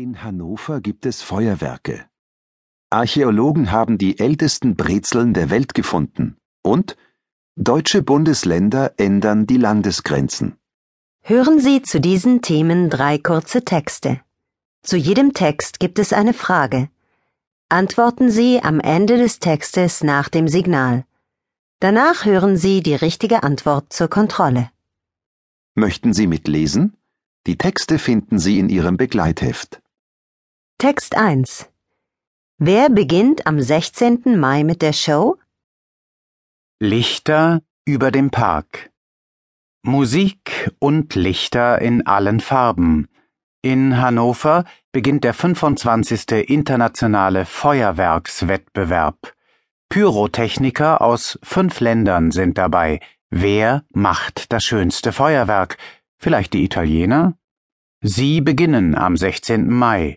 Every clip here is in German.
In Hannover gibt es Feuerwerke. Archäologen haben die ältesten Brezeln der Welt gefunden und deutsche Bundesländer ändern die Landesgrenzen. Hören Sie zu diesen Themen drei kurze Texte. Zu jedem Text gibt es eine Frage. Antworten Sie am Ende des Textes nach dem Signal. Danach hören Sie die richtige Antwort zur Kontrolle. Möchten Sie mitlesen? Die Texte finden Sie in Ihrem Begleitheft. Text 1 Wer beginnt am 16. Mai mit der Show? Lichter über dem Park. Musik und Lichter in allen Farben. In Hannover beginnt der 25. internationale Feuerwerkswettbewerb. Pyrotechniker aus fünf Ländern sind dabei. Wer macht das schönste Feuerwerk? Vielleicht die Italiener? Sie beginnen am 16. Mai.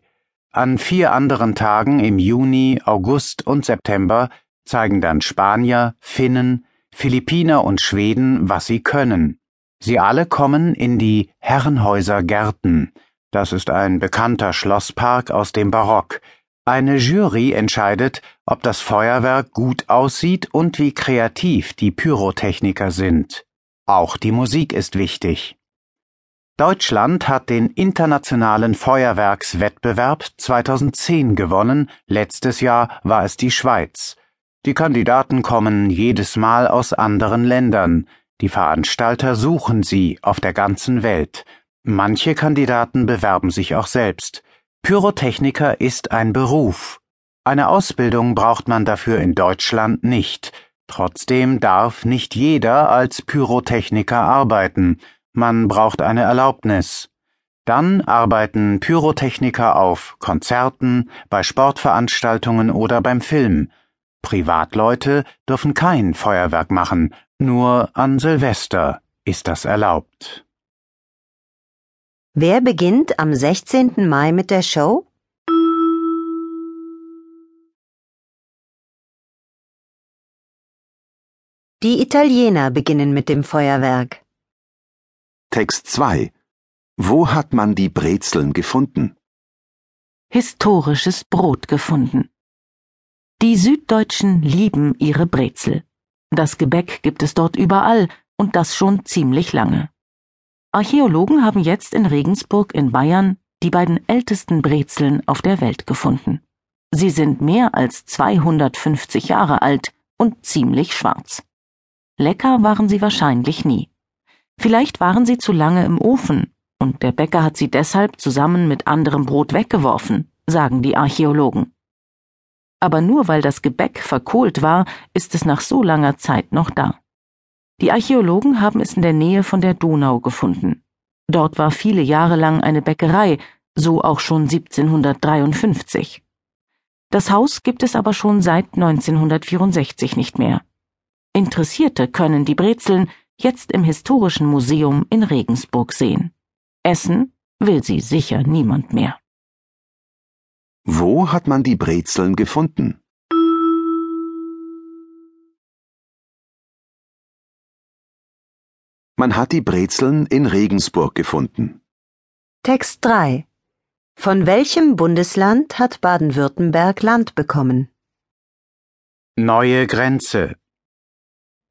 An vier anderen Tagen im Juni, August und September zeigen dann Spanier, Finnen, Philippiner und Schweden, was sie können. Sie alle kommen in die Herrenhäuser Gärten. Das ist ein bekannter Schlosspark aus dem Barock. Eine Jury entscheidet, ob das Feuerwerk gut aussieht und wie kreativ die Pyrotechniker sind. Auch die Musik ist wichtig. Deutschland hat den internationalen Feuerwerkswettbewerb 2010 gewonnen, letztes Jahr war es die Schweiz. Die Kandidaten kommen jedes Mal aus anderen Ländern, die Veranstalter suchen sie auf der ganzen Welt. Manche Kandidaten bewerben sich auch selbst. Pyrotechniker ist ein Beruf. Eine Ausbildung braucht man dafür in Deutschland nicht. Trotzdem darf nicht jeder als Pyrotechniker arbeiten, man braucht eine Erlaubnis. Dann arbeiten Pyrotechniker auf Konzerten, bei Sportveranstaltungen oder beim Film. Privatleute dürfen kein Feuerwerk machen, nur an Silvester ist das erlaubt. Wer beginnt am 16. Mai mit der Show? Die Italiener beginnen mit dem Feuerwerk. Text 2 Wo hat man die Brezeln gefunden? Historisches Brot gefunden. Die Süddeutschen lieben ihre Brezel. Das Gebäck gibt es dort überall und das schon ziemlich lange. Archäologen haben jetzt in Regensburg in Bayern die beiden ältesten Brezeln auf der Welt gefunden. Sie sind mehr als 250 Jahre alt und ziemlich schwarz. Lecker waren sie wahrscheinlich nie. Vielleicht waren sie zu lange im Ofen, und der Bäcker hat sie deshalb zusammen mit anderem Brot weggeworfen, sagen die Archäologen. Aber nur weil das Gebäck verkohlt war, ist es nach so langer Zeit noch da. Die Archäologen haben es in der Nähe von der Donau gefunden. Dort war viele Jahre lang eine Bäckerei, so auch schon 1753. Das Haus gibt es aber schon seit 1964 nicht mehr. Interessierte können die Brezeln jetzt im Historischen Museum in Regensburg sehen. Essen will sie sicher niemand mehr. Wo hat man die Brezeln gefunden? Man hat die Brezeln in Regensburg gefunden. Text 3 Von welchem Bundesland hat Baden-Württemberg Land bekommen? Neue Grenze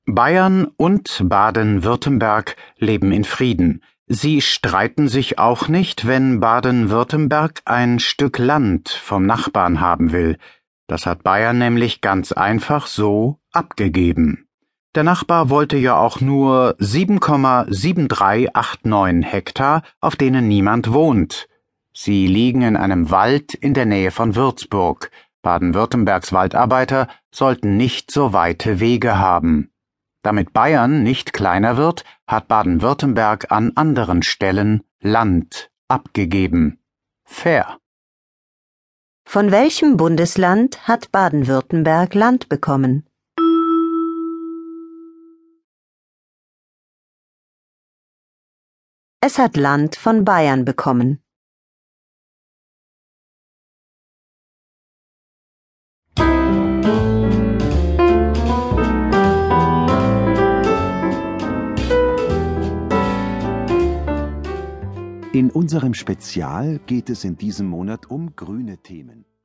Bayern und Baden-Württemberg leben in Frieden. Sie streiten sich auch nicht, wenn Baden-Württemberg ein Stück Land vom Nachbarn haben will. Das hat Bayern nämlich ganz einfach so abgegeben. Der Nachbar wollte ja auch nur 7,7389 Hektar, auf denen niemand wohnt. Sie liegen in einem Wald in der Nähe von Würzburg. Baden-Württembergs Waldarbeiter sollten nicht so weite Wege haben. Damit Bayern nicht kleiner wird, hat Baden-Württemberg an anderen Stellen Land abgegeben. Fair. Von welchem Bundesland hat Baden-Württemberg Land bekommen? Es hat Land von Bayern bekommen. In unserem Spezial geht es in diesem Monat um grüne Themen.